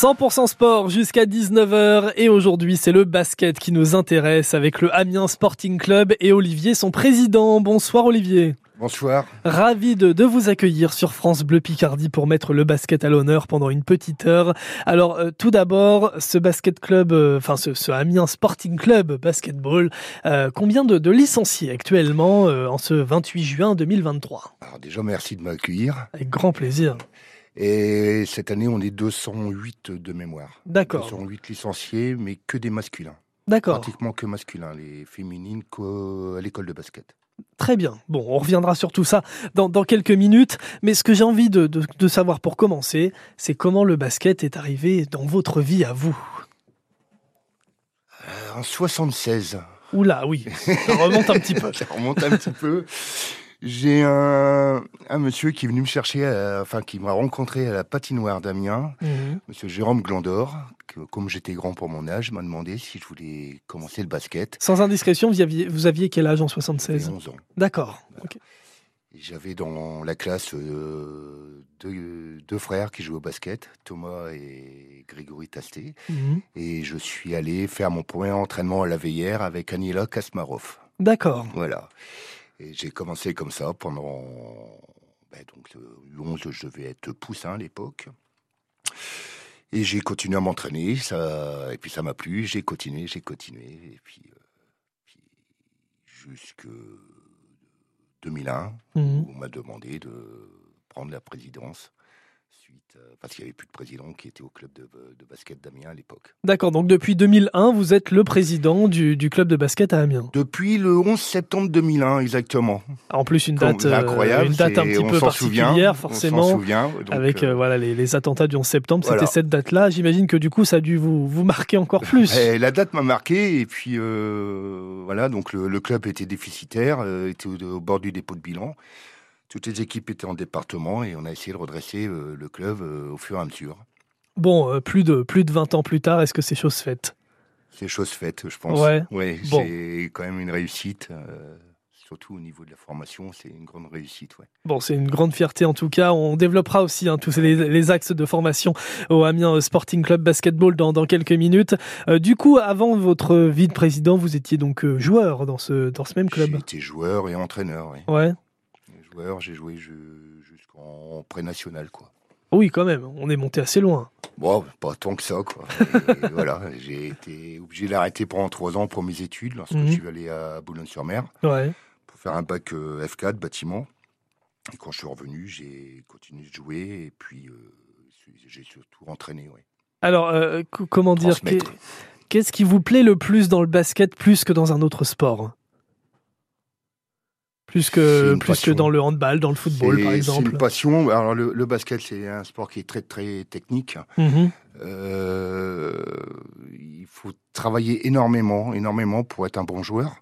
100% sport jusqu'à 19h et aujourd'hui c'est le basket qui nous intéresse avec le Amiens Sporting Club et Olivier son président. Bonsoir Olivier. Bonsoir. Ravi de, de, vous accueillir sur France Bleu Picardie pour mettre le basket à l'honneur pendant une petite heure. Alors euh, tout d'abord, ce basket club, euh, enfin ce, ce, Amiens Sporting Club basketball, euh, combien de, de, licenciés actuellement en ce 28 juin 2023 Alors déjà merci de m'accueillir. Avec grand plaisir. Et cette année, on est 208 de mémoire. D'accord. 208 licenciés, mais que des masculins. D'accord. Pratiquement que masculins, les féminines qu'à l'école de basket. Très bien. Bon, on reviendra sur tout ça dans, dans quelques minutes. Mais ce que j'ai envie de, de, de, savoir pour commencer, c'est comment le basket est arrivé dans votre vie à vous? Euh, en 76. Oula, oui. Ça remonte un petit peu. Ça remonte un petit peu. J'ai un, un, monsieur qui est venu me chercher, à, enfin qui m'a rencontré à la patinoire d'Amiens, mmh. monsieur Jérôme Glandor, que, comme j'étais grand pour mon âge, m'a demandé si je voulais commencer le basket. Sans indiscrétion, vous aviez, vous aviez quel âge en 76 11 ans. D'accord. Voilà. Okay. J'avais dans la classe euh, deux, deux, frères qui jouaient au basket, Thomas et Grégory Tasté. Mmh. Et je suis allé faire mon premier entraînement à la veillère avec Aniela Kasmarov. D'accord. Voilà. Et j'ai commencé comme ça pendant. Ben donc, le 11, je devais être poussin à l'époque. Et j'ai continué à m'entraîner, ça, et puis ça m'a plu, j'ai continué, j'ai continué, et puis, euh, puis jusque 2001, mmh. où on m'a demandé de prendre la présidence suite, euh, parce qu'il n'y avait plus de président qui était au club de, de basket d'Amiens à l'époque. D'accord, donc depuis 2001, vous êtes le président du, du, club de basket à Amiens. Depuis le 11 septembre 2001, exactement. En plus, une date, incroyable, une date un petit peu particulière, souvient, forcément. On souvient, donc avec euh, voilà, les, les, attentats du 11 septembre, voilà. c'était cette date-là. J'imagine que du coup, ça a dû vous, vous marquer encore plus. Et la date m'a marqué, et puis euh, voilà, donc le, le, club était déficitaire, euh, était au, au bord du dépôt de bilan. Toutes les équipes étaient en département et on a essayé de redresser euh, le club euh, au fur et à mesure. Bon, euh, plus, de, plus de 20 ans plus tard, est-ce que c'est chose faite? C'est chose faite, je pense. Ouais. ouais bon. C'est quand même une réussite. euh, surtout au niveau de la formation, c'est une grande réussite. Ouais. Bon, c'est une grande fierté en tout cas. On développera aussi hein, tous les, les, axes de formation au Amiens Sporting Club Basketball dans, dans quelques minutes. Euh, du coup, avant votre vie de président, vous étiez donc joueur dans ce, dans ce même club J'étais joueur et entraîneur. Ouais. ouais. Joueur, j'ai joué jusqu'en pré-national, quoi. Oui, quand même, on est monté assez loin. Bon, pas tant que ça, quoi. voilà, j'ai été obligé d'arrêter pendant trois ans pour mes études lorsque Mhm. mmh. je suis allé à Boulogne-sur-Mer Ouais. pour faire un bac euh, F4 bâtiment. Et quand je suis revenu, j'ai continué de jouer et puis euh, j'ai surtout entraîné. Ouais. Alors, euh, comment dire. Qu'est-ce qui vous plaît le plus dans le basket plus que dans un autre sport? Plus C'est que, plus que dans le handball, dans le football, C'est- par C'est exemple. une passion. Alors le, le basket, c'est un sport qui est très très technique. Mhm. Euh, il faut travailler énormément, énormément pour être un bon joueur.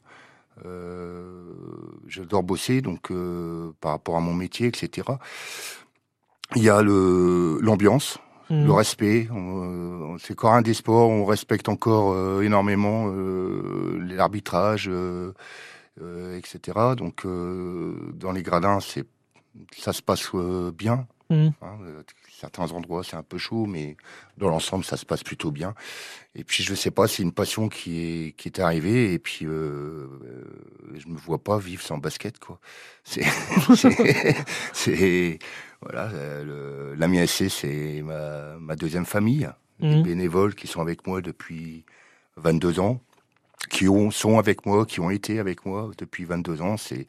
Euh, J'adore bosser, donc euh, par rapport à mon métier, etc. Il y a le l'ambiance, Mhm. le respect. C'est encore un des sports où on respecte encore énormément l'arbitrage, etc. Donc euh, dans les gradins, c'est ça se passe euh, bien. Mhm. Hein, euh, certains endroits, c'est un peu chaud, mais dans l'ensemble, ça se passe plutôt bien. Et puis, je sais pas, c'est une passion qui est, qui est arrivée, et puis, euh, euh, je me vois pas vivre sans basket, quoi. C'est, c'est, voilà, euh, le- SC, c'est ma, ma deuxième famille. Mhm. Des bénévoles qui sont avec moi depuis 22 ans, qui ont, sont avec moi, qui ont été avec moi depuis 22 ans. C'est,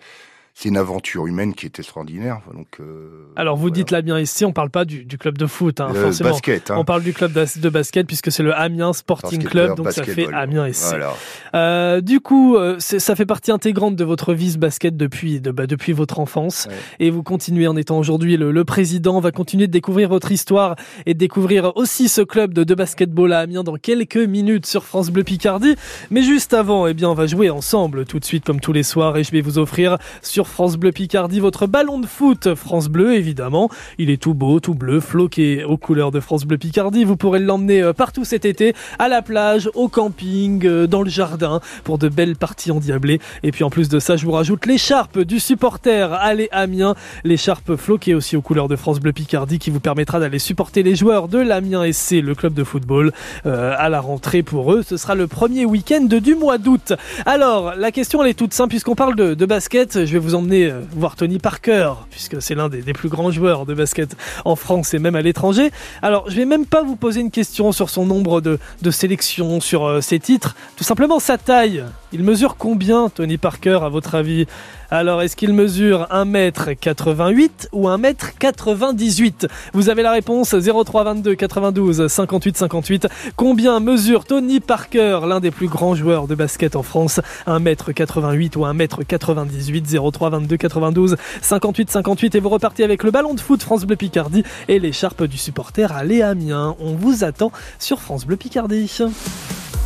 c'est une aventure humaine qui est extraordinaire. Donc, euh, Alors, vous voilà. dites là bien ici, on parle pas du, du club de foot, hein, Le forcément. basket, hein. On parle du club de basket puisque c'est le Amiens Sporting Club, donc ça fait. Amiens. Voilà. Euh, du coup, euh, ça fait partie intégrante de votre vie ce basket depuis, de, bah, depuis votre enfance. Ouais. Et vous continuez en étant aujourd'hui le, le président. On va continuer de découvrir votre histoire et de découvrir aussi ce club de, de basketball à Amiens dans quelques minutes sur France Bleu Picardie. Mais juste avant, eh bien, on va jouer ensemble tout de suite comme tous les soirs et je vais vous offrir sur France Bleu Picardie, votre ballon de foot France Bleu évidemment. Il est tout beau, tout bleu, floqué aux couleurs de France Bleu Picardie. Vous pourrez l'emmener euh, partout cet été, à la plage, au camping, euh, dans le jardin, pour de belles parties endiablées. Et puis en plus de ça, je vous rajoute l'écharpe du supporter Allez Amiens, l'écharpe floquée aussi aux couleurs de France Bleu Picardie qui vous permettra d'aller supporter les joueurs de l'Amiens SC, le club de football, euh, à la rentrée pour eux. Ce sera le premier week-end du mois d'août. Alors, la question elle est toute simple puisqu'on parle de, de, basket. Je vais vous emmener voir Tony Parker puisque c'est l'un des, plus grands joueurs de basket en France et même à l'étranger. Alors, je vais même pas vous poser une question sur son nombre de, sélections, sur euh, ses titres, tout simplement sa taille. Il mesure combien, Tony Parker, à votre avis? Alors, est-ce qu'il mesure 1m88 ou 1m98 Vous avez la réponse 03 22 92 58 58. Combien mesure Tony Parker, l'un des plus grands joueurs de basket en France? 1m88 ou 1m98 03 22 92 58 58 et vous repartez avec le ballon de foot France Bleu Picardie et l'écharpe du supporter à Léamien. On vous attend sur France Bleu Picardie.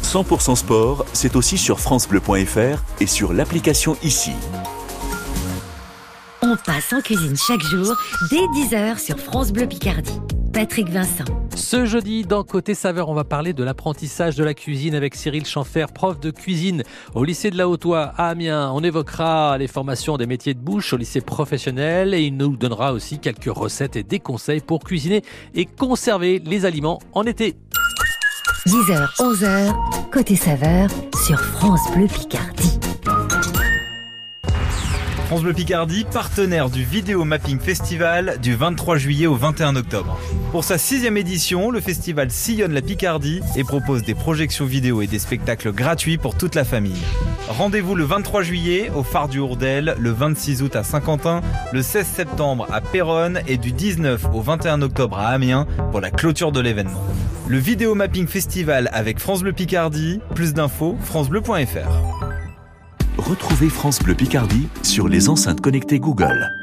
100% sport, c'est aussi sur francebleu.fr et sur l'application ici. On passe en cuisine chaque jour dès 10h sur France Bleu Picardie. Patrick Vincent. Ce jeudi, dans Côté Saveur, on va parler de l'apprentissage de la cuisine avec Cyril Chanfer, prof de cuisine au lycée de la Haute-Oie à Amiens. On évoquera les formations des métiers de bouche au lycée professionnel et il nous donnera aussi quelques recettes et des conseils pour cuisiner et conserver les aliments en été. 10h, 11h, Côté Saveur sur France Bleu Picardie. France Bleu Picardie, partenaire du Vidéo Mapping Festival du 23 juillet au 21 octobre. Pour sa sixième édition, le festival sillonne la Picardie et propose des projections vidéo et des spectacles gratuits pour toute la famille. Rendez-vous le 23 juillet au Phare du Hourdel, le 26 août à Saint-Quentin, le 16 septembre à Péronne et du 19 au 21 octobre à Amiens pour la clôture de l'événement. Le Vidéo Mapping Festival avec France Bleu Picardie, plus d'infos francebleu.fr. Retrouvez France Bleu Picardie sur les enceintes connectées Google.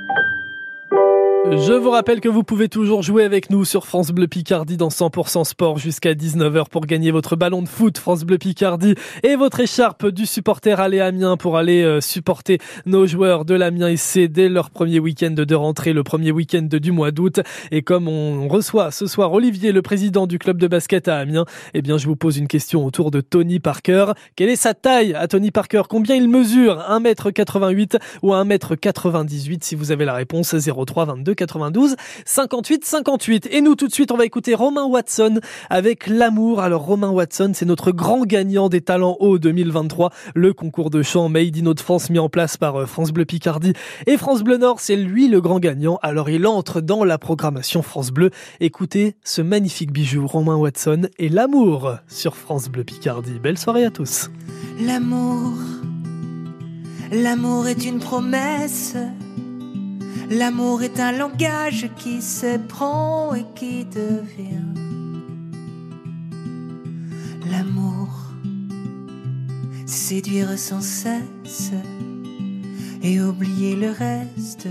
Je vous rappelle que vous pouvez toujours jouer avec nous sur France Bleu Picardie dans 100% sport jusqu'à 19h pour gagner votre ballon de foot France Bleu Picardie et votre écharpe du supporter aller Amiens pour aller euh, supporter nos joueurs de l'Amiens SC dès leur premier week-end de rentrée, le premier week-end du mois d'août. Et comme on reçoit ce soir Olivier, le président du club de basket à Amiens, eh bien je vous pose une question autour de Tony Parker. Quelle est sa taille à Tony Parker? Combien il mesure? 1m88 ou 1m98 Si vous avez la réponse 03 22 92 58 58. Et nous tout de suite on va écouter Romain Watson avec l'amour. Alors Romain Watson c'est notre grand gagnant des talents hauts 2023, le concours de chant Made in Haute-France mis en place par euh, France Bleu Picardie et France Bleu Nord, c'est lui le grand gagnant. Alors il entre dans la programmation France Bleu. Écoutez ce magnifique bijou Romain Watson et l'amour sur France Bleu Picardie. Belle soirée à tous. L'amour, l'amour est une promesse L'amour est un langage qui se prend et qui devient. L'amour, séduire sans cesse et oublier le reste,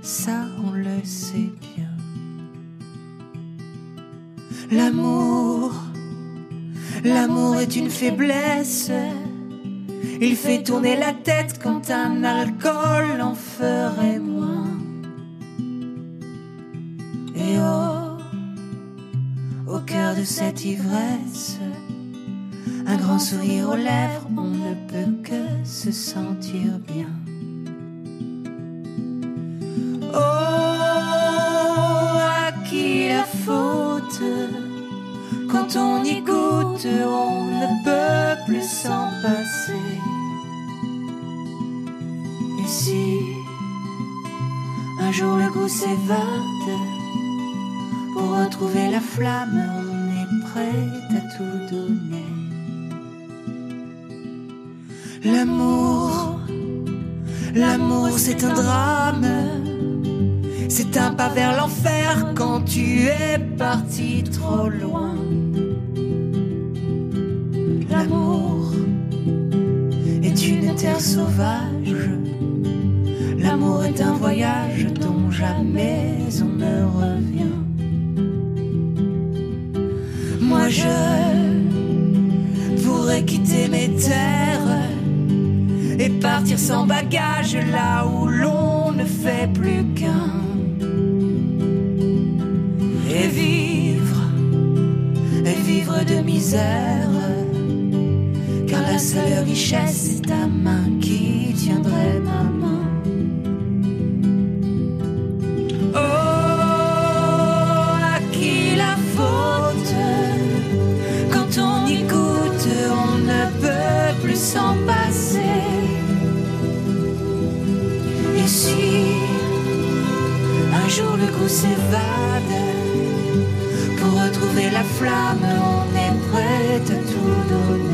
ça on le sait bien. L'amour, l'amour est une faiblesse. Il fait tourner la tête quand un alcool en ferait moins. Oh, au cœur de cette ivresse, un grand sourire aux lèvres, on ne peut que se sentir bien. Oh, à qui la faute? Quand on y goûte, on ne peut plus s'en passer. Et si un jour le goût s'évade, retrouver la flamme, on est prêt à tout donner. L'amour, l'amour c'est un drame, c'est un pas vers l'enfer quand tu es parti trop loin. L'amour est une terre sauvage, l'amour est un voyage dont jamais on sans bagage là où l'on ne fait plus qu'un. Et vivre, et vivre de misère, car la seule richesse goût s'évade, pour retrouver la flamme, on est prêt à tout donner.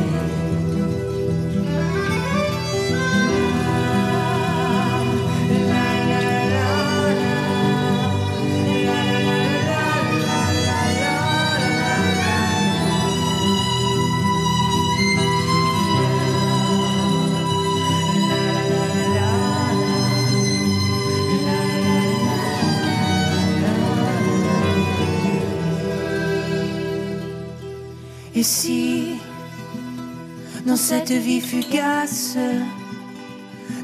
Et si, dans cette vie fugace,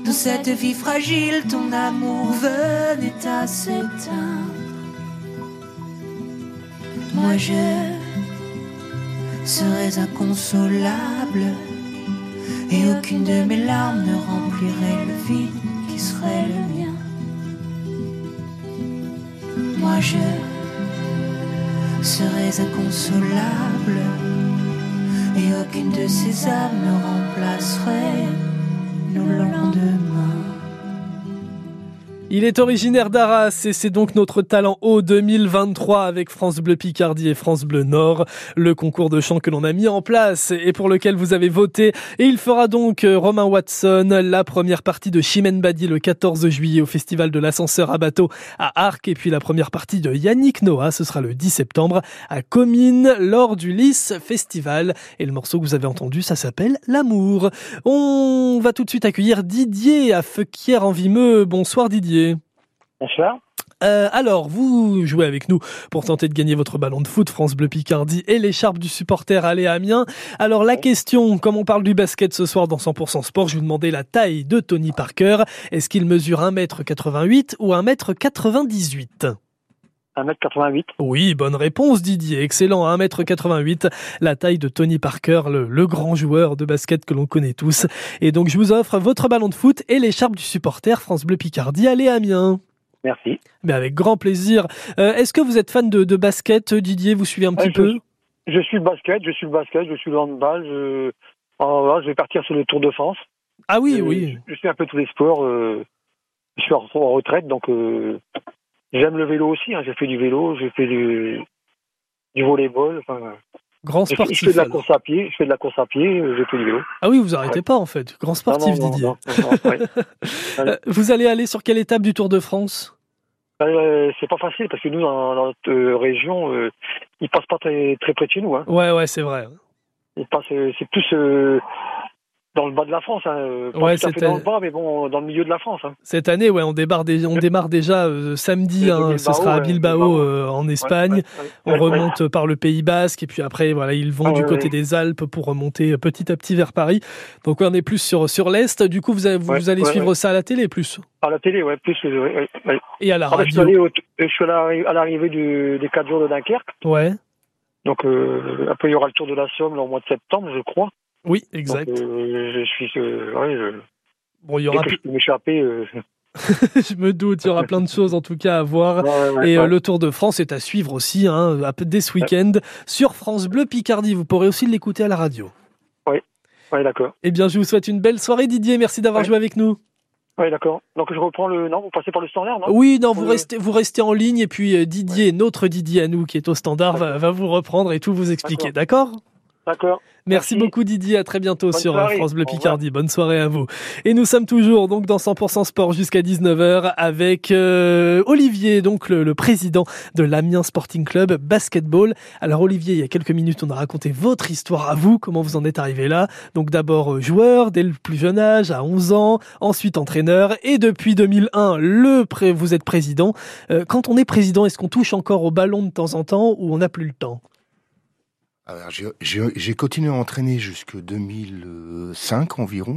dans cette vie fragile, ton amour venait à s'éteindre, moi je serais inconsolable et aucune de mes larmes ne remplirait le vide qui serait le mien. Moi je serais inconsolable et aucune de ces âmes ne remplacerait nos lendemains. Il est originaire d'Arras et c'est donc notre talent haut 2023 avec France Bleu Picardie et France Bleu Nord, le concours de chant que l'on a mis en place et pour lequel vous avez voté. Et il fera donc euh, Romain Watson la première partie de Chimène Badi le 14 juillet au festival de l'ascenseur à bateau à Arc et puis la première partie de Yannick Noah, ce sera le 10 septembre à Comines lors du Lys Festival. Et le morceau que vous avez entendu, ça s'appelle L'amour. On va tout de suite accueillir Didier à Feuquière en Vimeux. Bonsoir Didier. Bonsoir. Euh, alors, vous jouez avec nous pour tenter de gagner votre ballon de foot France Bleu Picardie et l'écharpe du supporter Allez Amiens. Alors, la question, comme on parle du basket ce soir dans 100% Sport, je vous demandais la taille de Tony Parker. Est-ce qu'il mesure 1m88 ou 1m98 1m88. Oui, bonne réponse Didier, excellent, 1m88, la taille de Tony Parker, le, le grand joueur de basket que l'on connaît tous. Et donc je vous offre votre ballon de foot et l'écharpe du supporter France Bleu Picardie, allez Amiens Merci. Mais avec grand plaisir. Euh, Est-ce que vous êtes fan de, de basket, Didier? Vous suivez un petit Ouais, peu? Je suis le basket, je suis le basket, je suis le handball. Je, voilà, je vais partir sur le Tour de France. Ah oui, Je- oui. Je, suis un peu tous les sports. euh, je suis en, en retraite, donc euh, j'aime le vélo aussi. hein. J'ai fait du vélo, j'ai fait du, du volleyball. Enfin, Grand je, fais- je sportif. fais de la alors. course à pied, je fais de la course à pied, euh, j'ai fait du vélo. Ah oui, vous arrêtez pas en fait. Grand sportif, Non, non, non, Didier. non, ouais. Euh, vous allez aller sur quelle étape du Tour de France? Euh, c'est pas facile parce que nous, dans, dans notre euh, région, euh, ils passent pas très, très près de chez nous. Hein. Ouais, ouais, c'est vrai. Ils passent, euh, c'est plus euh, dans le bas de la France. Hein. euh, Pas Ouais, tout à fait dans le bas, mais bon, dans le milieu de la France. Hein. Cette année, ouais, on démarre, dé- on démarre déjà euh, samedi. Hein, ce sera à Bilbao, euh, en Espagne. Ouais, ouais, On remonte par le Pays Basque et puis après, voilà, ils vont Ah, du côté des Alpes pour remonter petit à petit vers Paris. Donc on est plus sur sur l'est. Du coup, vous, avez- vous Ouais, allez suivre ça à la télé plus? À la télé, ouais, plus. euh, et à la Ah, je suis radio? allé, au- je suis allé à l'arri- à l'arrivée du- des 4 jours de Dunkerque. Ouais, Donc, après, il y aura le Tour de la Somme là, au mois de septembre, je crois. Oui, exact. euh, je suis. euh, ouais, je, Bon, il y dès aura, que je peux m'échapper. euh, je me doute, il y aura plein de choses en tout cas à voir. ouais, ouais, ouais, Et ouais. le Tour de France est à suivre aussi, hein, dès ce week-end sur France Bleu Picardie. Vous pourrez aussi l'écouter à la radio. Ouais, d'accord. Eh bien, je vous souhaite une belle soirée, Didier. Merci d'avoir joué avec nous. Ouais, d'accord. Donc, je reprends le. Non, vous passez par le standard, non? Oui, non, vous restez, vous restez en ligne et puis Didier, notre Didier à nous qui est au standard, va, va vous reprendre et tout vous expliquer. D'accord? D'accord. Merci, Merci. beaucoup Didier, à très bientôt Bonne sur euh, soirée. France Bleu. Picardie. Bonne soirée à vous. Et nous sommes toujours donc dans 100% sport jusqu'à 19h avec euh, Olivier, donc le, le président de l'Amiens Sporting Club Basketball. Alors Olivier, il y a quelques minutes, on a raconté votre histoire à vous, comment vous en êtes arrivé là? Donc d'abord euh, joueur dès le plus jeune âge, à 11 ans, ensuite entraîneur et depuis 2001, le pré vous êtes président. Euh, quand on est président, est-ce qu'on touche encore au ballon de temps en temps ou on n'a plus le temps? J'ai- j'ai continué à entraîner jusque 2005 environ.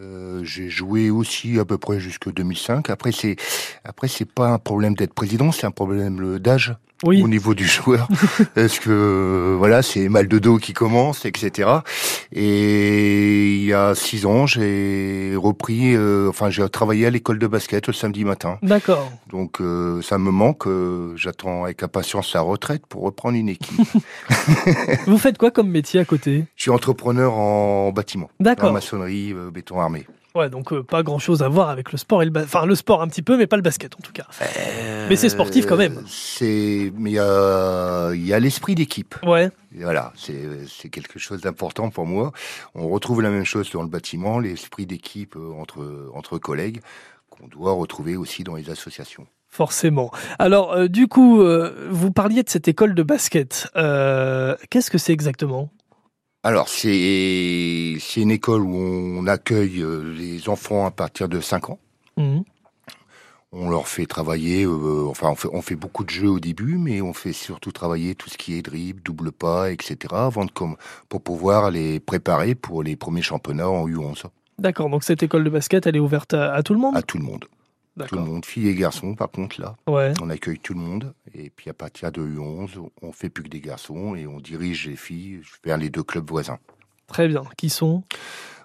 Euh, j'ai joué aussi à peu près jusque 2005. Après, c'est après c'est pas un problème d'être président, c'est un problème d'âge Oui. au niveau du joueur. Parce que euh, voilà, c'est mal de dos qui commence, etc. Et il y a six ans, j'ai repris, euh, enfin j'ai travaillé à l'école de basket le samedi matin. D'accord. Donc euh, ça me manque. euh, J'attends avec impatience la retraite pour reprendre une équipe. Vous faites quoi comme métier à côté? Je suis entrepreneur en bâtiment, en D'accord. maçonnerie, euh, béton armé. Ouais, donc euh, pas grand chose à voir avec le sport et le ba- enfin le sport un petit peu, mais pas le basket en tout cas. Mais c'est sportif quand même. Euh, C'est, mais il y a, il y a l'esprit d'équipe. Ouais. Et Voilà, c'est quelque chose d'important pour moi. On retrouve la même chose dans le bâtiment, l'esprit d'équipe euh, entre entre collègues qu'on doit retrouver aussi dans les associations. Forcément. Alors, euh, du coup, euh, vous parliez de cette école de basket. Euh, Qu'est-ce que c'est exactement? Alors, c'est c'est une école où on accueille euh, les enfants à partir de 5 ans. Mhm. On leur fait travailler, euh, enfin, on fait, on fait beaucoup de jeux au début, mais on fait surtout travailler tout ce qui est dribble, double pas, etc., avant de, comme, pour pouvoir les préparer pour les premiers championnats en U11 D'accord, donc cette école de basket, elle est ouverte à, à tout le monde? À tout le monde. Tout le monde, filles et garçons, par contre, là. Ouais. On accueille tout le monde. Et puis, à partir de U11, on fait plus que des garçons et on dirige les filles vers les deux clubs voisins. Très bien. Qui sont?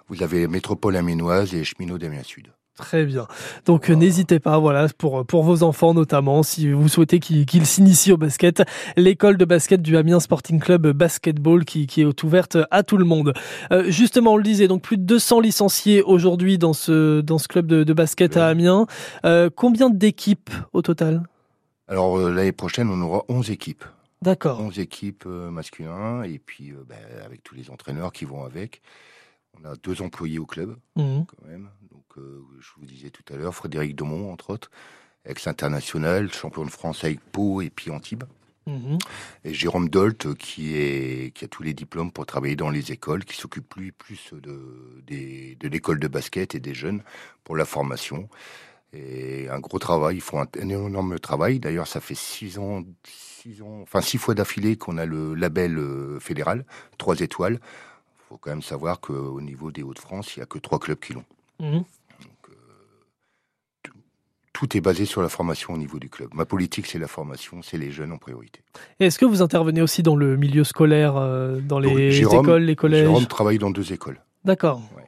Vous avez Métropole Aménoise et Cheminot d'Amiens Sud. Très bien. Donc n'hésitez pas, voilà, pour, pour vos enfants notamment, si vous souhaitez qu'ils qu'ils s'initient au basket, l'école de basket du Amiens Sporting Club Basketball qui, qui est ouverte à tout le monde. Euh, justement, on le disait, donc plus de 200 licenciés aujourd'hui dans ce, dans ce club de, de basket à Amiens. Euh, combien d'équipes au total? Alors, euh, l'année prochaine, on aura 11 équipes. D'accord. 11 équipes euh, masculins et puis euh, ben, avec tous les entraîneurs qui vont avec. On a deux employés au club Mhm. quand même. Donc, euh, je vous disais tout à l'heure, Frédéric Domont, entre autres, ex-international, champion de France avec Pau et puis Antibes. Mhm. Et Jérôme Dolt, qui, est, qui a tous les diplômes pour travailler dans les écoles, qui s'occupe lui plus de, des- de l'école de basket et des jeunes pour la formation. Et un gros travail, ils font un, énorme travail. D'ailleurs, ça fait six ans, six ans, enfin six fois d'affilée qu'on a le label euh, fédéral, trois étoiles. Il faut quand même savoir qu'au niveau des Hauts-de-France, il n'y a que trois clubs qui l'ont. Mhm. Tout est basé sur la formation au niveau du club. Ma politique, c'est la formation, c'est les jeunes en priorité. Est-ce que vous intervenez aussi dans le milieu scolaire, euh, dans les Jérôme- écoles, les collèges? Jérôme travaille dans deux écoles. D'accord. Ouais.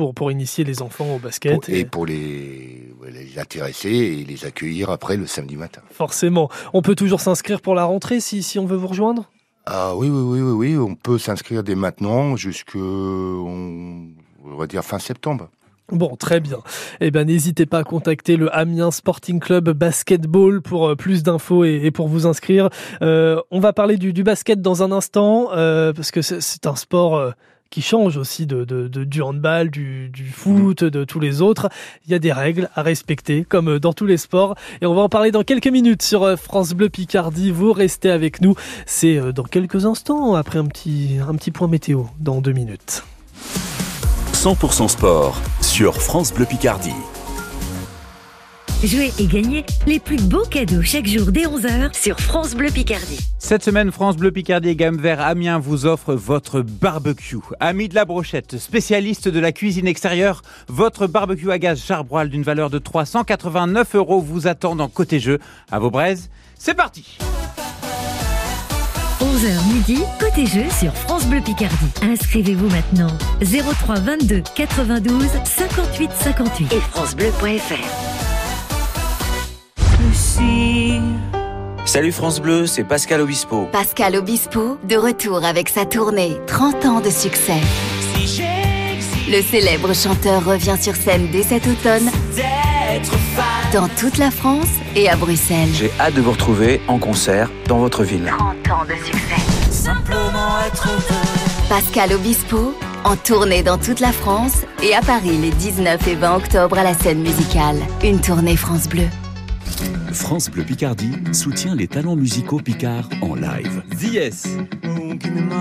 Pour, pour initier les enfants au basket. Pour- et pour les, intéresser et les accueillir après le samedi matin. Forcément. On peut toujours s'inscrire pour la rentrée si, si on veut vous rejoindre? Ah oui, oui, oui, oui, oui, on peut s'inscrire dès maintenant jusque, on, on va dire fin septembre. Bon, très bien. Eh ben, n'hésitez pas à contacter le Amiens Sporting Club Basketball pour euh, plus d'infos et, et pour vous inscrire. Euh, on va parler du, du basket dans un instant euh, parce que c'est- c'est un sport euh, qui change aussi de, du handball, du, du foot, de tous les autres. Il y a des règles à respecter comme euh, dans tous les sports et on va en parler dans quelques minutes sur euh, France Bleu Picardie. Vous restez avec nous. C'est euh, dans quelques instants après un petit, un petit point météo dans deux minutes. 100% sport sur France Bleu Picardie. Jouez et gagnez les plus beaux cadeaux chaque jour dès 11h sur France Bleu Picardie. Cette semaine, France Bleu Picardie et Gamme Vert Amiens vous offre votre barbecue. Ami de la brochette, spécialiste de la cuisine extérieure, votre barbecue à gaz charbroil d'une valeur de 389 euros vous attend dans Côté Jeu. À vos braises, c'est parti 11h midi, côté jeu sur France Bleu Picardie. Inscrivez-vous maintenant 03 22 92 58 58 et francebleu.fr. Salut France Bleu, c'est Pascal Obispo. Pascal Obispo, de retour avec sa tournée 30 ans de succès. Si Le célèbre chanteur revient sur scène dès cet automne dans toute la France et à Bruxelles. J'ai hâte de vous retrouver en concert dans votre ville. 30 ans de succès. Simplement être heureux. Pascal Obispo, en tournée dans toute la France et à Paris les 19 et 20 octobre à la scène musicale. Une tournée France Bleu. France Bleu Picardie soutient les talents musicaux picards en live. Yes. Oh, give me my,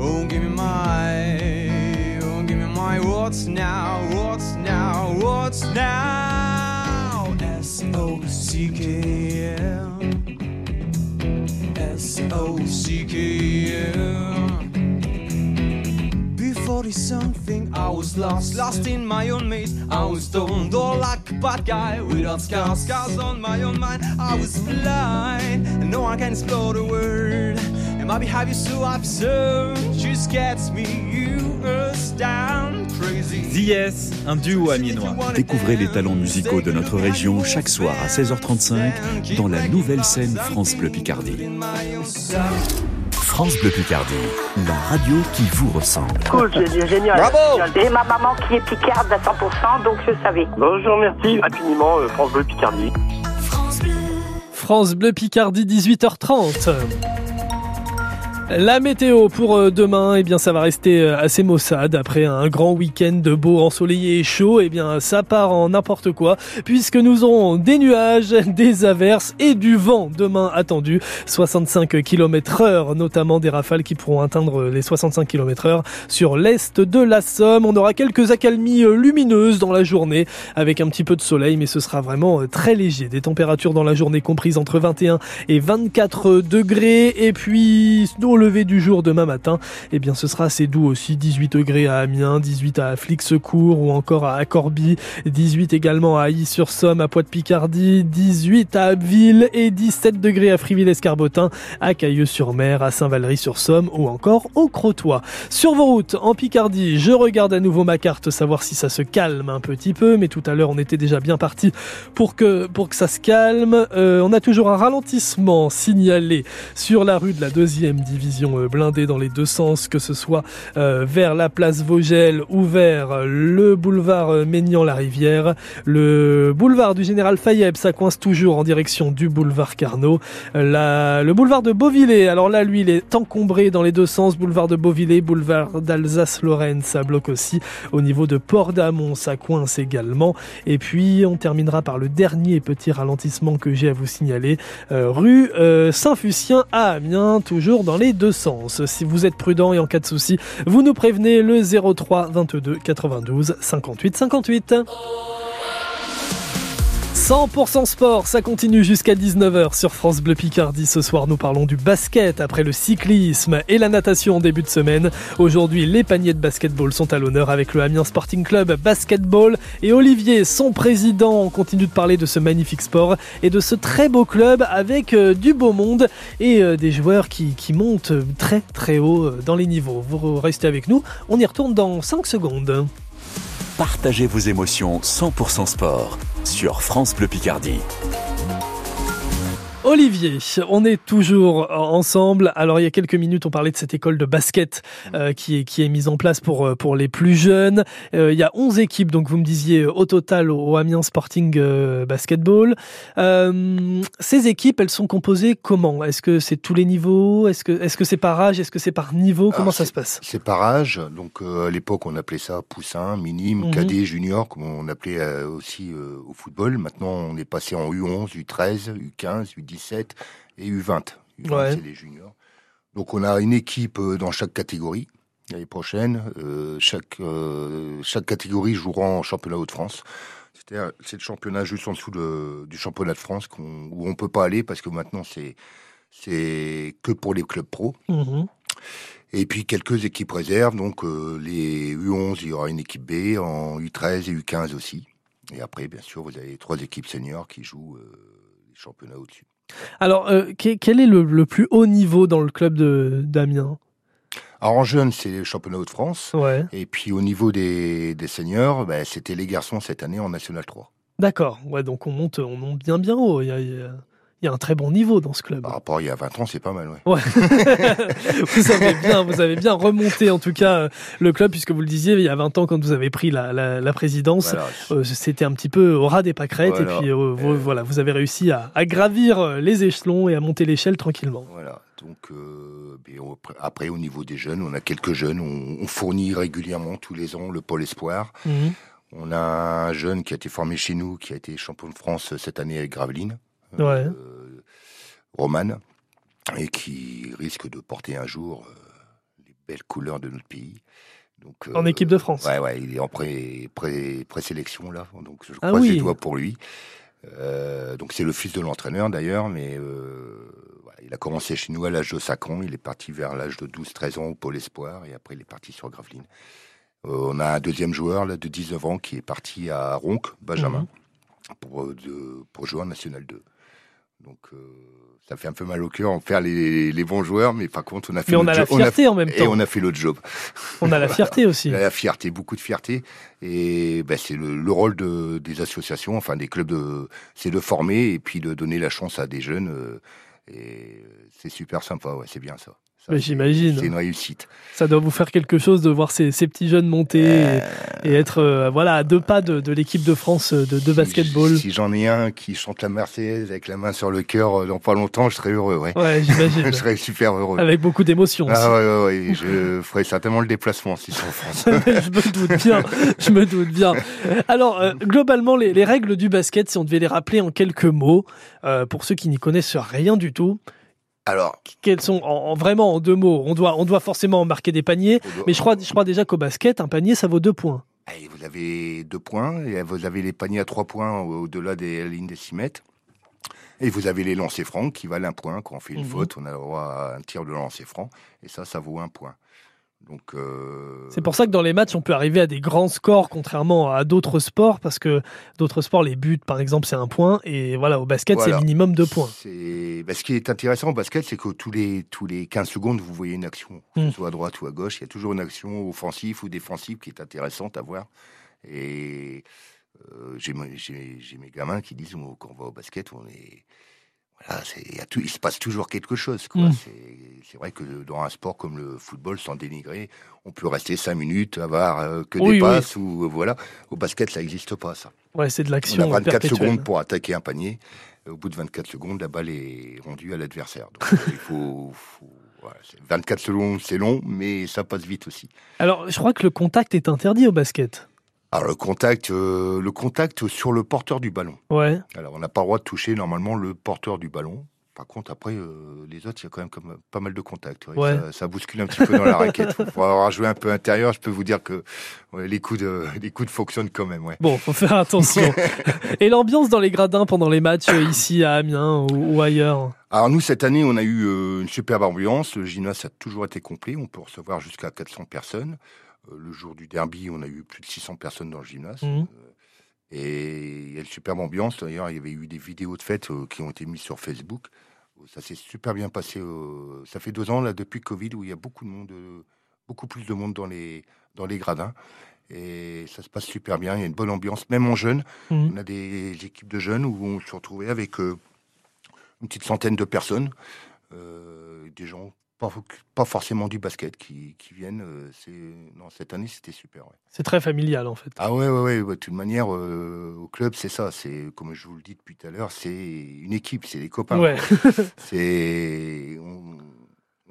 oh, give me my, oh, give me my what's now, what's now, what's now? S O C K L, S O C K L. Before 40 something, I was lost, lost in my own maze. I was stoned, all like a bad guy without scars, scars on my own mind. I was blind, and no one can explore the world. And my behavior so absurd just gets me, you astound crazy. The Yes, un duo amiénois. Découvrez les talents musicaux de notre région chaque soir à 16h35 dans la nouvelle scène France Bleu Picardie. France Bleu Picardie, la radio qui vous ressemble. Cool, c'est génial. Bravo Génial. Et ma maman qui est picarde à 100%, donc je savais. Bon, je vous remercie infiniment, euh, France Bleu Picardie. France Bleu Picardie 18h30. La météo pour euh, demain, eh bien ça va rester euh, assez maussade après un grand week-end de beau, ensoleillé et chaud. Eh bien ça part en n'importe quoi puisque nous aurons des nuages, des averses et du vent demain attendu. 65 km heure, notamment des rafales qui pourront atteindre les 65 km heure sur l'est de la Somme. On aura quelques accalmies euh, lumineuses dans la journée avec un petit peu de soleil, mais ce sera vraiment très léger. Des températures dans la journée comprises entre 21 et 24 degrés. Et puis au lever du jour demain matin, eh bien ce sera assez doux aussi. 18 degrés à Amiens, 18 à Flix-Secours ou encore à Corbie, 18 également à Ailly-sur-Somme, à Poix-de-Picardie, 18 à Abbeville et 17 degrés à Friville-Escarbotin, à Cailleux-sur-Mer, à Saint-Valery-sur-Somme ou encore au Crotoy. Sur vos routes, en Picardie, je regarde à nouveau ma carte, savoir si ça se calme un petit peu, mais tout à l'heure on était déjà bien parti pour que, pour que ça se calme. Euh, on a toujours un ralentissement signalé sur la rue de la deuxième division euh, blindée dans les deux sens, que ce soit euh, vers la place Vogel ou vers le boulevard euh, Maignan-la-Rivière. Le boulevard du Général Fayeb, ça coince toujours en direction du boulevard Carnot. Euh, le boulevard de Beauvillé, alors là, lui, il est encombré dans les deux sens. Boulevard de Beauvillé, boulevard d'Alsace-Lorraine, ça bloque aussi. Au niveau de Port-d'Amont, ça coince également. Et puis, on terminera par le dernier petit ralentissement que j'ai à vous signaler. Euh, rue euh, Saint-Fucien à Amiens, toujours dans les deux sens. Si vous êtes prudent et en cas de souci, vous nous prévenez le 03 22 92 58 58. 100% sport, ça continue jusqu'à 19h sur France Bleu Picardie. Ce soir, nous parlons du basket après le cyclisme et la natation en début de semaine. Aujourd'hui, les paniers de basketball sont à l'honneur avec le Amiens Sporting Club Basketball et Olivier, son président. On continue de parler de ce magnifique sport et de ce très beau club avec euh, du beau monde et euh, des joueurs qui, qui montent très très haut euh, dans les niveaux. Vous restez avec nous, on y retourne dans 5 secondes. Partagez vos émotions 100% sport sur France Bleu Picardie. Olivier, on est toujours ensemble. Alors il y a quelques minutes, on parlait de cette école de basket euh, qui, est, qui est mise en place pour, euh, pour les plus jeunes. Euh, il y a 11 équipes, donc vous me disiez au total au Amiens Sporting euh, Basketball. Euh, ces équipes, elles sont composées comment? Est-ce que c'est tous les niveaux? Est-ce que est-ce que c'est par âge? Est-ce que c'est par niveau? Comment Alors, ça se passe? C'est par âge. Donc euh, à l'époque, on appelait ça poussin, minime, Mhm. cadet, junior, comme on appelait euh, aussi euh, au football. Maintenant, on est passé en U11, U13, U15, U17 et U20. U20, Ouais. c'est les juniors. Donc on a une équipe euh, dans chaque catégorie. L'année prochaine, euh, chaque euh, chaque catégorie jouera en championnat Hauts-de-France. C'est-à-dire, c'est le championnat juste en dessous de- du championnat de France où on peut pas aller parce que maintenant c'est que pour les clubs pro. Mhm. Et puis quelques équipes réserves, donc euh, les U11, il y aura une équipe B, en U13 et U15 aussi. Et après, bien sûr, vous avez trois équipes seniors qui jouent les championnats au-dessus. Alors, euh, que- quel est le, le plus haut niveau dans le club d'Amiens? Alors en jeune, c'est les championnats de France. Ouais. Et puis au niveau des, des seniors, ben, c'était les garçons cette année en National 3. D'accord. Ouais, donc on monte, on monte bien bien haut. Il y a, il y a- il y a un très bon niveau dans ce club. Par rapport à il y a 20 ans, c'est pas mal, ouais. Ouais. vous avez bien, vous avez bien remonté en tout cas euh, le club puisque vous le disiez il y a 20 ans quand vous avez pris la, la, la présidence, Voilà. euh, c'était un petit peu au ras des pâquerettes Voilà. et puis euh, vous, voilà vous avez réussi à, à gravir les échelons et à monter l'échelle tranquillement. Voilà. Donc euh, on- après, au niveau des jeunes, on a quelques jeunes. On, on fournit régulièrement tous les ans le pôle espoir. Mhm. On a un jeune qui a été formé chez nous, qui a été champion de France cette année avec Graveline, Ouais. Roman, et qui risque de porter un jour euh, les belles couleurs de notre pays. Donc, euh, En équipe de France. Ouais, ouais, il est en pré, pré, présélection là, donc je Ah croise oui. les doigts pour lui. Euh, donc c'est le fils de l'entraîneur d'ailleurs, mais euh, voilà, Il a commencé chez nous à l'âge de 5 ans. Il est parti vers l'âge de 12-13 ans au Pôle Espoir. Et après, il est parti sur Gravelines. Euh, on a un deuxième joueur là, de 19 ans qui est parti à Ronc, Benjamin, Mhm. pour, euh, de- pour jouer en National 2. Donc, euh, ça fait un peu mal au cœur en faire les, les bons joueurs, mais par contre, on a fait Mais on a la fierté en même Et temps. on a fait l'autre job. On a la fierté aussi. La fierté, beaucoup de fierté. Et ben, c'est le, le rôle de, des associations, enfin des clubs, de, c'est de former et puis de donner la chance à des jeunes. euh, et c'est super sympa, ouais, c'est bien ça. Ça, Mais c'est- j'imagine. C'est une réussite. Ça doit vous faire quelque chose de voir ces, ces petits jeunes monter et, et être euh, voilà à deux pas de, de l'équipe de France de, de basketball. Si j'en ai un qui chante la Marseillaise avec la main sur le cœur euh, dans pas longtemps, je serais heureux, ouais. Ouais, j'imagine. je serais super heureux. Avec beaucoup d'émotion. aussi. Ah ouais, ouais, ouais, je ferais certainement le déplacement si c'est en France. je me doute bien, je me doute bien. Alors, euh, globalement, les, les règles du basket, si on devait les rappeler en quelques mots, euh, pour ceux qui n'y connaissent rien du tout, Alors, quels sont, en, en- vraiment en deux mots, on doit, on doit forcément marquer des paniers, mais je crois, je crois déjà qu'au basket, un panier, ça vaut deux points. Et vous avez deux points, et vous avez les paniers à trois points au- au-delà des lignes des 6 mètres. Et vous avez les lancers francs qui valent un point. Quand on fait une Mhm. faute, on a le droit à un tir de lancer franc. Et ça, ça vaut un point. Donc, euh, C'est pour ça que dans les matchs, on peut arriver à des grands scores, contrairement à d'autres sports, parce que d'autres sports, les buts, par exemple, c'est un point, et voilà, au basket, Voilà. c'est minimum deux points. bah, ce qui est intéressant au basket, c'est que tous les, tous les 15 secondes, vous voyez une action, Mm. ce soit à droite ou à gauche. Il y a toujours une action offensive ou défensive qui est intéressante à voir. Et euh, j'ai mes- gamins qui disent quand on va au basket, on est. Il y a tout- il se passe toujours quelque chose. quoi. Mm. C'est- vrai que dans un sport comme le football, sans dénigrer, on peut rester 5 minutes, avoir euh, que Oui, des oui. passes. Ou, voilà. Au basket, ça n'existe pas, ça. Ouais, c'est de On a l'action 24 perpétuelle. secondes pour attaquer un panier. Au bout de 24 secondes, la balle est rendue à l'adversaire. Donc, euh, il faut. faut- voilà, c'est- 24 secondes, c'est long, mais ça passe vite aussi. Alors, je crois que le contact est interdit au basket. Alors, le contact, euh, le contact sur le porteur du ballon. Ouais. Alors, on n'a pas le droit de toucher normalement le porteur du ballon. Par contre, après, euh, les autres, il y a quand même comme, pas mal de contacts. ouais. Ouais. Ça, ça bouscule un petit peu dans la raquette. Pour avoir joué un peu intérieur, je peux vous dire que ouais, les coudes, euh, les coudes fonctionnent quand même. Ouais. Bon, faut faire attention. Et l'ambiance dans les gradins pendant les matchs euh, ici à Amiens ou, ou ailleurs Alors nous, cette année, on a eu euh, une superbe ambiance. Le gymnase a toujours été complet. On peut recevoir jusqu'à 400 personnes. Euh, le jour du derby, on a eu plus de 600 personnes dans le gymnase. Mhm. Et il y a une superbe ambiance. D'ailleurs, il y avait eu des vidéos de fête euh, qui ont été mises sur Facebook. Ça s'est super bien passé. euh, ça fait deux ans, là, depuis Covid, où il y a beaucoup de monde, euh, beaucoup plus de monde dans les, dans les gradins. Et ça se passe super bien. Il y a une bonne ambiance, même en jeunes. Mhm. On a des équipes de jeunes où on se retrouvait avec euh, une petite centaine de personnes, euh, des gens pas, pas forcément du basket qui, qui viennent. euh, non, cette année, c'était super. ouais. C'est très familial en fait. Ah ouais, ouais, ouais, De toute manière, euh, au club, c'est ça. C'est comme je vous le dis depuis tout à l'heure, c'est une équipe, c'est des copains. Ouais. c'est on,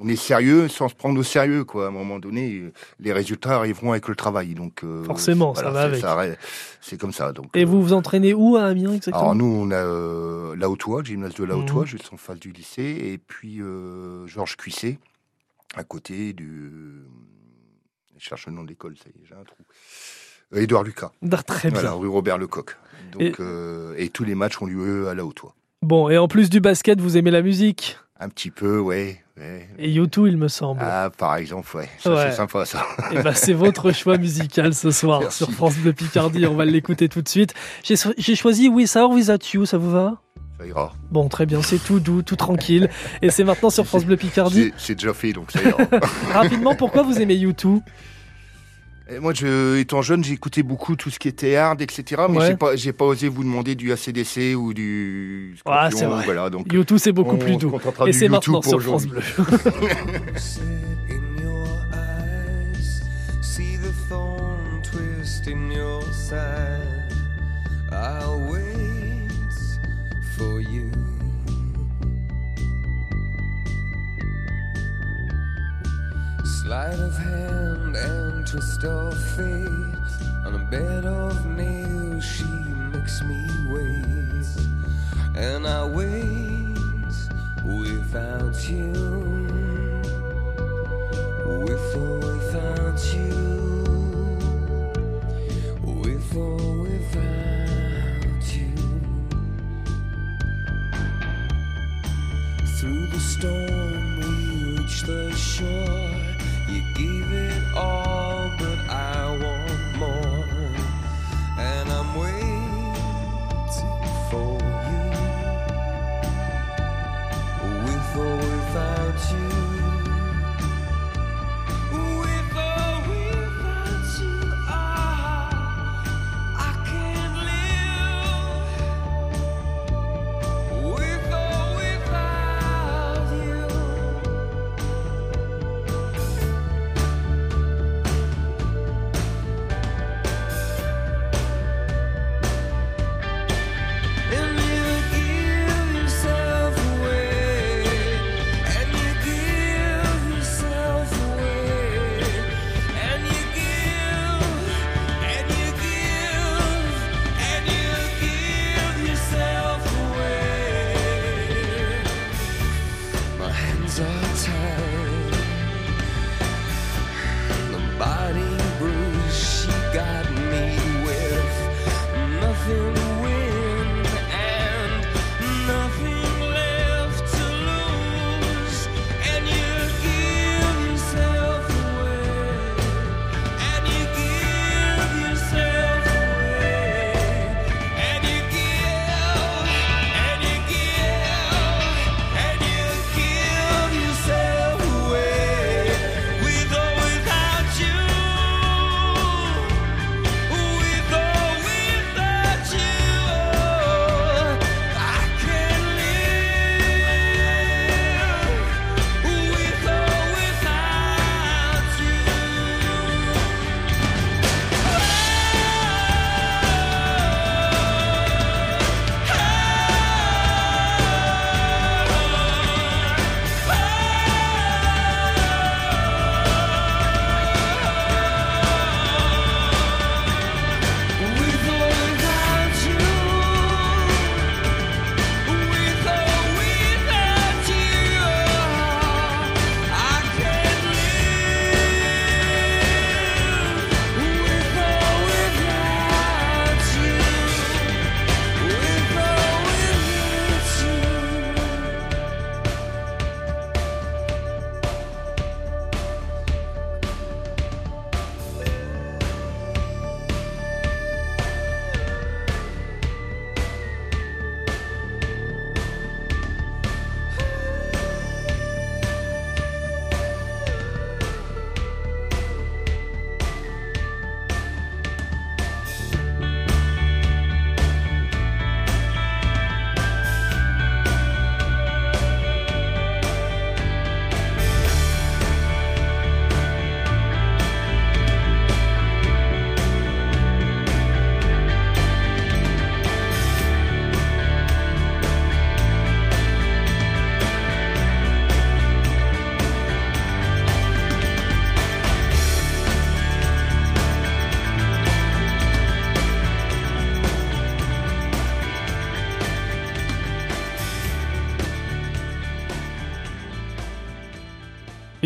on est sérieux sans se prendre au sérieux, quoi. À un moment donné, euh, les résultats arriveront avec le travail. Donc euh, Forcément, ça va c'est- avec. C'est comme ça. Donc Et vous vous entraînez où à Amiens exactement? Alors nous, on a euh, la Haute-Oie, le gymnase de la Haute-Oie, Mhm. juste en face du lycée, et puis euh, Georges Cuisset, à côté du... Je cherche le nom de l'école, ça y est, j'ai un trou. Euh, Édouard Lucas. Ah, très bien. Voilà, rue Robert Lecoq. Donc, Et- et... Euh, et tous les matchs ont lieu à la Haute-Oie. Bon, et en plus du basket, vous aimez la musique? Un petit peu, ouais. ouais. Et YouTube, il me semble. Ah, par exemple, ouais. Ça, Ouais. c'est sympa, ça. Et ben, c'est votre choix musical ce soir Merci. sur France Bleu Picardie. On va l'écouter tout de suite. J'ai j'ai choisi We Sour Without You, ça vous va? Ça ira. Bon, très bien, c'est tout doux, tout tranquille. Et c'est maintenant sur France Bleu Picardie. C'est c'est déjà fait, donc ça ira. Rapidement, pourquoi vous aimez YouTube? Et moi, je, étant jeune, j'ai écouté beaucoup tout ce qui était hard, etc. Mais Ouais. j'ai pas, j'ai pas osé vous demander du ACDC ou du Ah, c'est vrai. Voilà, donc YouTube, c'est beaucoup on plus doux. Et du c'est maintenant pour sur France. Bleu. Sleight of hand and twist of fate. On a bed of nails, she makes me wait. And I wait without you. With or without you. With or without you. Through the storm we reach the shore. You gave it all,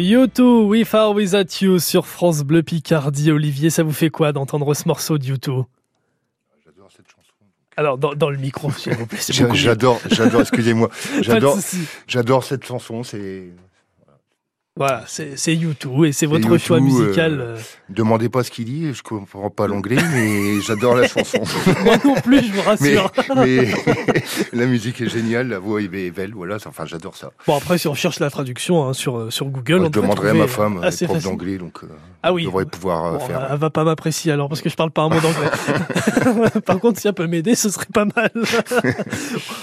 U2, With or Without You sur France Bleu Picardie. Olivier, ça vous fait quoi d'entendre ce morceau de U2 J'adore cette chanson. Alors, dans, dans le micro, s'il vous plaît. J'adore, j'adore, excusez-moi. J'adore, j'adore cette chanson. C'est Voilà, c'est U2 et c'est votre U2, choix musical. euh, euh. Demandez pas ce qu'il dit, je comprends pas l'anglais, mais j'adore la chanson. Moi non plus, je vous rassure. Mais, mais la musique est géniale, la voix est belle, voilà. Enfin, j'adore ça. Bon, après, si on cherche la traduction hein, sur, euh, sur Google, Moi, on je demanderai à ma femme, euh, elle assez est prof d'anglais, donc euh, Ah oui. elle devrait pouvoir Bon, faire. elle va pas m'apprécier alors parce que je parle pas un mot d'anglais. Par contre, si elle peut m'aider, ce serait pas mal.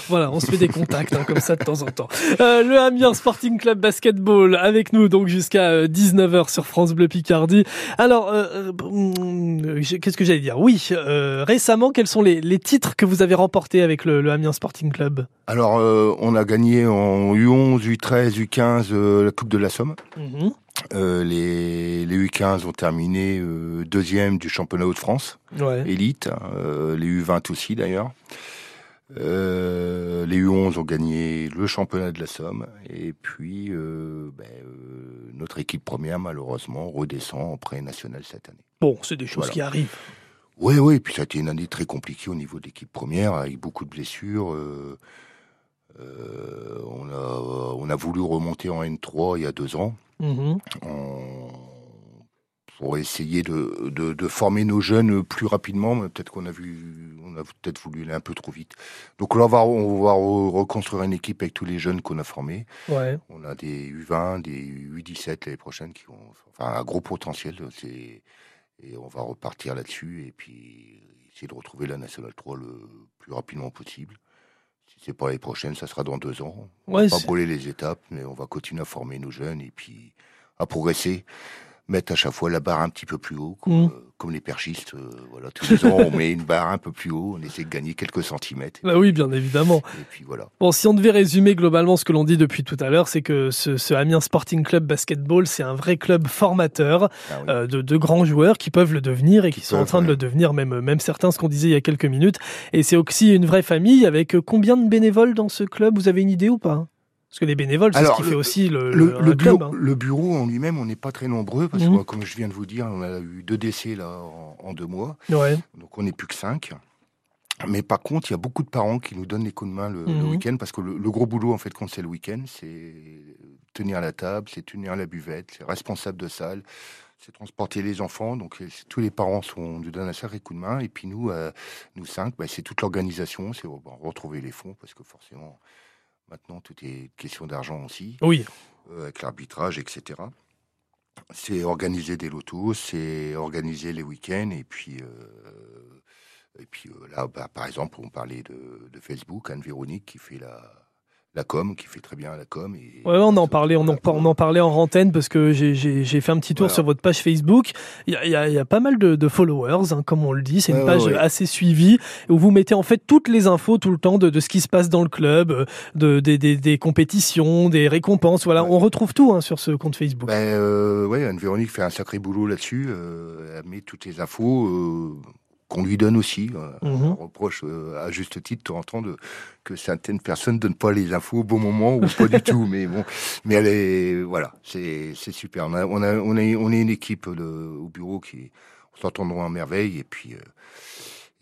voilà, on se fait des contacts hein, comme ça de temps en temps. Euh, le Amiens Sporting Club Basketball avec nous donc jusqu'à euh, 19h sur France Bleu Picardie. Alors, euh, euh, qu'est-ce que j'allais dire? Oui, euh, récemment, quels sont les, les titres que vous avez remportés avec le, le Amiens Sporting Club? Alors, euh, on a gagné en U11, U13, U15 euh, la Coupe de la Somme. Mhm. Euh, les, les U15 ont terminé euh, deuxième du championnat Hauts-de-France, Ouais. élite. euh, les U20 aussi d'ailleurs. Euh, les U11 ont gagné le championnat de la Somme. Et puis, euh, ben, euh, notre équipe première, malheureusement, redescend en pré-national cette année. Bon, c'est des choses Voilà. qui arrivent. Oui, oui, puis ça a été une année très compliquée au niveau de l'équipe première, avec beaucoup de blessures. on, a, on a voulu remonter en N3 il y a deux ans. Mhm. On- pour essayer de, de, de former nos jeunes plus rapidement, mais peut-être qu'on a vu, on a peut-être voulu aller un peu trop vite. Donc là, on va, on va re- reconstruire une équipe avec tous les jeunes qu'on a formés. Ouais. On a des U20, des U17 l'année prochaine qui ont, enfin, un gros potentiel. C'est, et on va repartir là-dessus et puis essayer de retrouver la Nationale 3 le plus rapidement possible. Si c'est pas l'année prochaine, ça sera dans deux ans. On Ouais, va pas brûler les étapes, mais on va continuer à former nos jeunes et puis à progresser. Mettre à chaque fois la barre un petit peu plus haut, comme, Mm. euh, comme les perchistes. euh, voilà, tous les ans, on met une barre un peu plus haut, on essaie de gagner quelques centimètres. Bah oui, bien évidemment. Et puis voilà. Bon, si on devait résumer globalement ce que l'on dit depuis tout à l'heure, c'est que ce, ce Amiens Sporting Club Basketball, c'est un vrai club formateur Ah oui. euh, de, de grands joueurs qui peuvent le devenir et qui, sont en train de le devenir, même, même certains, ce qu'on disait il y a quelques minutes. Et c'est aussi une vraie famille avec combien de bénévoles dans ce club? Vous avez une idée ou pas? Parce que les bénévoles, c'est ce qui le- fait aussi le, le, un bureau, club. hein. le bureau en lui-même, on n'est pas très nombreux parce Mhm. que, comme je viens de vous dire, on a eu deux décès là en, en deux mois. Ouais. Donc on n'est plus que cinq. Mais par contre, il y a beaucoup de parents qui nous donnent les coups de main le, le Mhm. week-end parce que le, le gros boulot, en fait, quand c'est le week-end, c'est tenir la table, c'est tenir la buvette, c'est responsable de salle, c'est transporter les enfants. Donc euh, tous les parents sont, nous donnent un sacré coup de main. Et puis nous, euh, nous cinq, bah, c'est toute l'organisation, c'est bon, retrouver les fonds parce que forcément, maintenant, tout est question d'argent aussi Oui. euh, avec l'arbitrage, etc. C'est organiser des lotos, c'est organiser les week-ends, et puis, euh, et puis euh, là, bah, par exemple, on parlait de, de Facebook, Anne-Véronique qui fait la, la com, qui fait très bien la com. Et, Ouais, on en parlait, on en, on en parlait en antenne parce que j'ai- j'ai j'ai fait un petit tour Voilà. sur votre page Facebook. Il y a, il y a- y a pas mal de, de followers, hein, comme on le dit. C'est une page ouais, assez suivie où vous mettez en fait toutes les infos tout le temps de, de ce qui se passe dans le club, de, des, des, des compétitions, des récompenses. Voilà, on retrouve tout hein, sur ce compte Facebook. Ben, euh, ouais, Anne-Véronique fait un sacré boulot là-dessus. euh, elle met toutes les infos euh, qu'on lui donne aussi. Mhm. On reproche euh, à juste titre de temps en temps de, que certaines personnes donnent pas les infos au bon moment ou pas du tout. Mais bon, mais elle est voilà, c'est super. On a on a on est on est une équipe de- au bureau qui on s'entendront en merveille et puis. euh,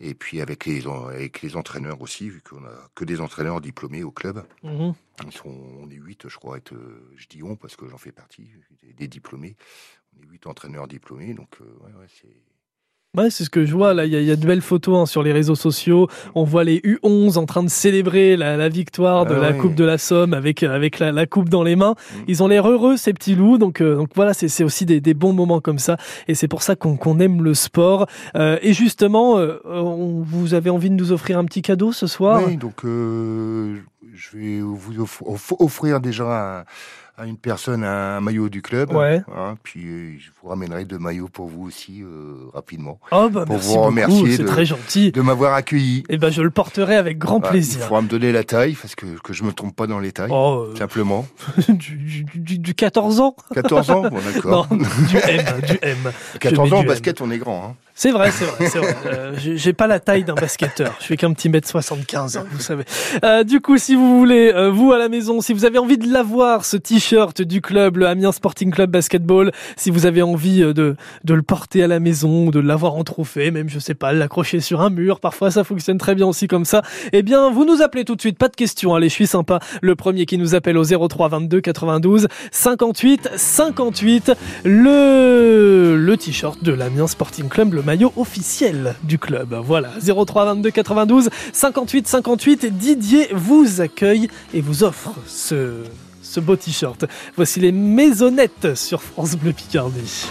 et puis avec les, avec les entraîneurs aussi, vu qu'on a que des entraîneurs diplômés au club. Mhm. Ils sont, on est huit, je crois, être, je dis on parce que j'en fais partie, des, des diplômés. On est huit entraîneurs diplômés, donc euh, ouais, ouais, c'est. Ouais, c'est ce que je vois là. Il y, y a de belles photos hein, sur les réseaux sociaux. On voit les U11 en train de célébrer la, la victoire de Ah la. Coupe de la Somme avec avec la, la coupe dans les mains. Ils ont l'air heureux ces petits loups. Donc euh, donc voilà, c'est c'est aussi des, des bons moments comme ça. Et c'est pour ça qu'on qu'on aime le sport. Euh, et justement, euh, on- vous avez envie de nous offrir un petit cadeau ce soir? Oui, donc euh, je vais vous off- off- offrir déjà un- à une personne un maillot du club. Ouais. hein, puis euh, je vous ramènerai deux maillots pour vous aussi euh, rapidement. Oh, bah, pour merci vous remercier de, très gentil. de m'avoir accueilli. Et ben je le porterai avec grand plaisir. Il faudra me donner la taille parce que, que je me trompe pas dans les tailles. Oh, euh, Simplement. du, du, du- du 14 ans 14 ans Bon, d'accord. Du M, du M. Je 14 mets ans, M. basket, on est grand. Hein. C'est vrai, c'est vrai, c'est vrai. Euh, j'ai pas la taille d'un basketteur. Je fais qu'un petit mètre 75, hein, vous savez. Euh, du coup, si vous voulez, vous à la maison, si vous avez envie de l'avoir, ce t-shirt du club, le Amiens Sporting Club Basketball, si vous avez envie euh, de, de le porter à la maison, de l'avoir en trophée, même, je sais pas, l'accrocher sur un mur, parfois ça fonctionne très bien aussi comme ça, eh bien, vous nous appelez tout de suite, pas de questions, allez, je suis sympa. Le premier qui nous appelle au 03 22 92 58 58, le, le t-shirt de l'Amiens Sporting Club, le maillot officiel du club. Voilà, 03 22 92 58 58, Didier vous accueille et vous offre ce, ce beau t-shirt. Voici les maisonnettes sur France Bleu Picardie.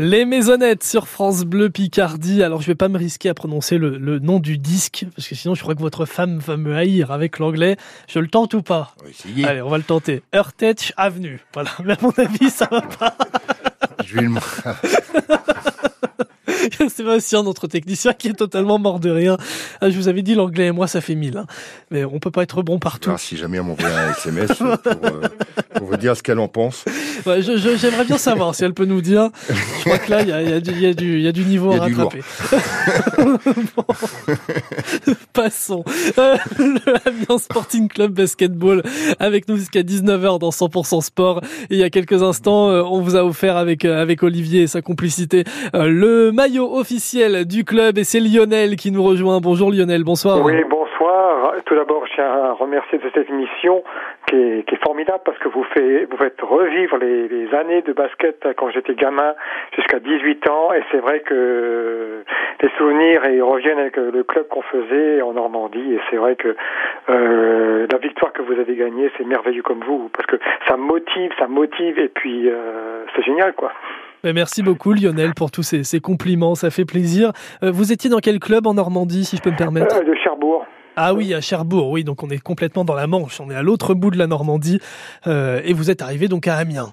Les Maisonnettes sur France Bleu Picardie. Alors, je vais pas me risquer à prononcer le, le nom du disque, parce que sinon, je crois que votre femme va me haïr avec l'anglais. Je le tente ou pas? Allez, on va le tenter. Heritage Avenue. Voilà, mais à mon avis, ça va pas. Je vais le Sébastien, notre technicien, qui est totalement mort de rien. Ah, je vous avais dit, l'anglais et moi, ça fait mille. hein. Mais on peut pas être bon partout. Alors, si jamais elle m'envoie un SMS pour, euh, pour vous dire ce qu'elle en pense. Ouais, J'aimerais bien savoir si elle peut nous dire. Je crois que là, il y a, il y a du- il y a du il y a du niveau Il y à a rattraper. Bon. Passons. Euh, le Amiens Sporting Club Basketball avec nous jusqu'à 19h dans 100% Sport. Et il y a quelques instants, euh, on vous a offert avec, avec Olivier et sa complicité le maillot officiel du club. Et c'est Lionel qui nous rejoint. Bonjour Lionel, bonsoir. Oui, bonsoir. Tout d'abord, je tiens à remercier de cette émission qui est, formidable parce que vous, fait, vous faites revivre les, années de basket quand j'étais gamin jusqu'à 18 ans. Et c'est vrai que les souvenirs reviennent avec le club qu'on faisait en Normandie. Et c'est vrai que euh, la victoire que vous avez gagnée, c'est merveilleux comme vous parce que ça motive, ça motive. Et puis, euh, c'est génial, quoi. Merci beaucoup Lionel pour tous ces, ces compliments, ça fait plaisir. Euh, vous étiez dans quel club en Normandie, si je peux me permettre Euh, de Cherbourg. Ah oui, à Cherbourg, oui, donc on est complètement dans la Manche, on est à l'autre bout de la Normandie, euh, et vous êtes arrivé donc à Amiens.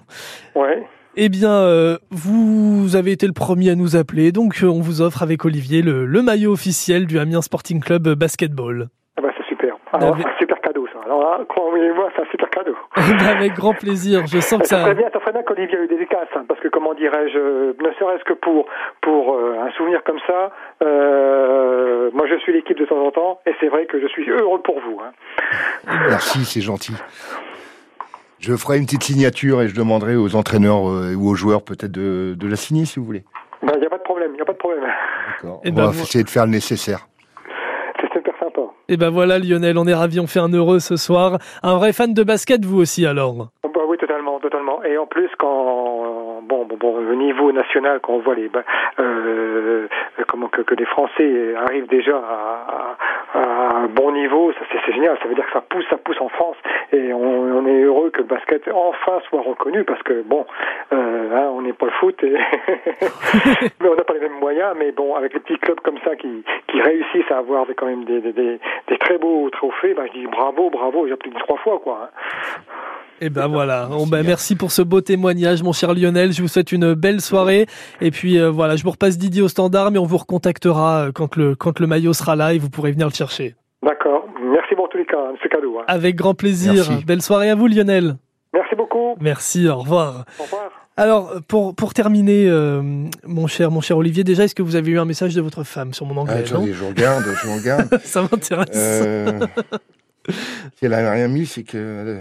Ouais. Eh bien, euh, vous avez été le premier à nous appeler, donc on vous offre avec Olivier le, le maillot officiel du Amiens Sporting Club Basketball. Ah bah, c'est super. Alors, Ah, c'est un super cadeau, ça. Alors là, croyez-moi, c'est un super cadeau. Ben, avec grand plaisir, je sens que ça ça... serait bien, ça serait bien qu'Olivier ait dédicace, hein, parce que comment dirais-je, euh, ne serait-ce que pour pour euh, un souvenir comme ça, euh, moi je suis l'équipe de temps en temps, et c'est vrai que je suis heureux pour vous. hein. Merci, c'est gentil. Je ferai une petite signature et je demanderai aux entraîneurs euh, ou aux joueurs peut-être de, de la signer si vous voulez. Ben, Il n'y a pas de problème, il n'y a pas de problème. D'accord. Eh On ben, va vous- essayer de faire le nécessaire. Et ben voilà Lionel, on est ravis, on fait un heureux ce soir. Un vrai fan de basket vous aussi alors Bah oui, totalement, totalement. Et en plus, quand bon, bon, bon, au niveau national, quand on voit les, bah, euh, comment que, les Français arrivent déjà à, un bon niveau, c'est génial. Ça veut dire que ça pousse, ça pousse en France, et on, est heureux que le basket enfin soit reconnu parce que bon, euh, hein, on n'est pas le foot, mais on n'a pas les mêmes moyens. Mais bon, avec les petits clubs comme ça qui, qui réussissent à avoir quand même des, très beaux trophées, bah, je dis bravo, bravo. J'applaudis trois fois, quoi. hein. Et ben voilà, Bon, ben, merci pour ce beau témoignage mon cher Lionel, je vous souhaite une belle soirée et puis euh, voilà, je vous repasse Didier au standard mais on vous recontactera euh, quand le, quand le maillot sera là et vous pourrez venir le chercher. D'accord. Merci pour tous les cas, hein, c'est cadeau. hein. Avec grand plaisir, Merci. belle soirée à vous Lionel. Merci beaucoup. Merci, au revoir. Au revoir. Alors, pour, pour terminer, euh, mon cher, mon cher Olivier, déjà, est-ce que vous avez eu un message de votre femme sur mon Ah, anglais non attendez, je regarde, je regarde. Ça m'intéresse. Euh, si elle a rien mis, c'est que.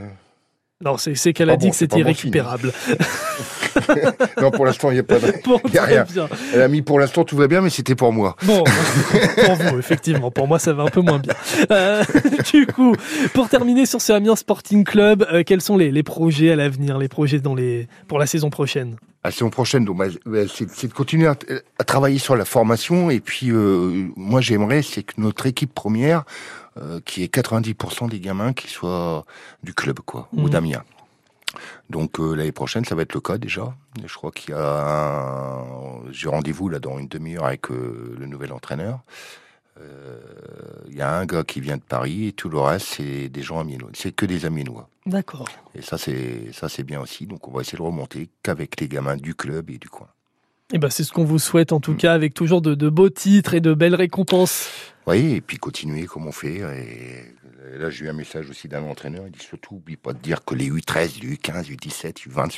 Non, c'est qu'elle a pas dit bon, que c'était irrécupérable. non, pour l'instant, il n'y a pas de. Bon, il y a très rien. bien. Elle a mis pour l'instant, tout va bien, mais c'était pour moi. Bon, pour vous, effectivement. Pour moi, ça va un peu moins bien. Euh, du coup, pour terminer sur ce Amiens Sporting Club, euh, quels sont les, les projets à l'avenir, les projets dans les, pour la saison prochaine? La saison prochaine, donc, bah, bah, c'est c'est de continuer à, à travailler sur la formation. Et puis, euh, moi, j'aimerais, c'est que notre équipe première, euh, qui est 90% des gamins, qui soient du club, quoi, ou Mhm. d'Amiens. Donc euh, l'année prochaine, ça va être le cas déjà. Je crois qu'il y a, un... j'ai rendez-vous là dans une demi-heure avec euh, le nouvel entraîneur. Euh, Il y a un gars qui vient de Paris et tout le reste c'est des gens amiénois. C'est que des amiénois. D'accord. Et ça c'est ça c'est bien aussi. Donc on va essayer de remonter qu'avec les gamins du club et du coin. Eh ben, c'est ce qu'on vous souhaite, en tout cas, avec toujours de, de beaux titres et de belles récompenses. Oui, et puis continuer comme on fait. Et là, j'ai eu un message aussi d'un entraîneur. Il dit surtout, oublie pas de dire que les U13, les U15, U17, U20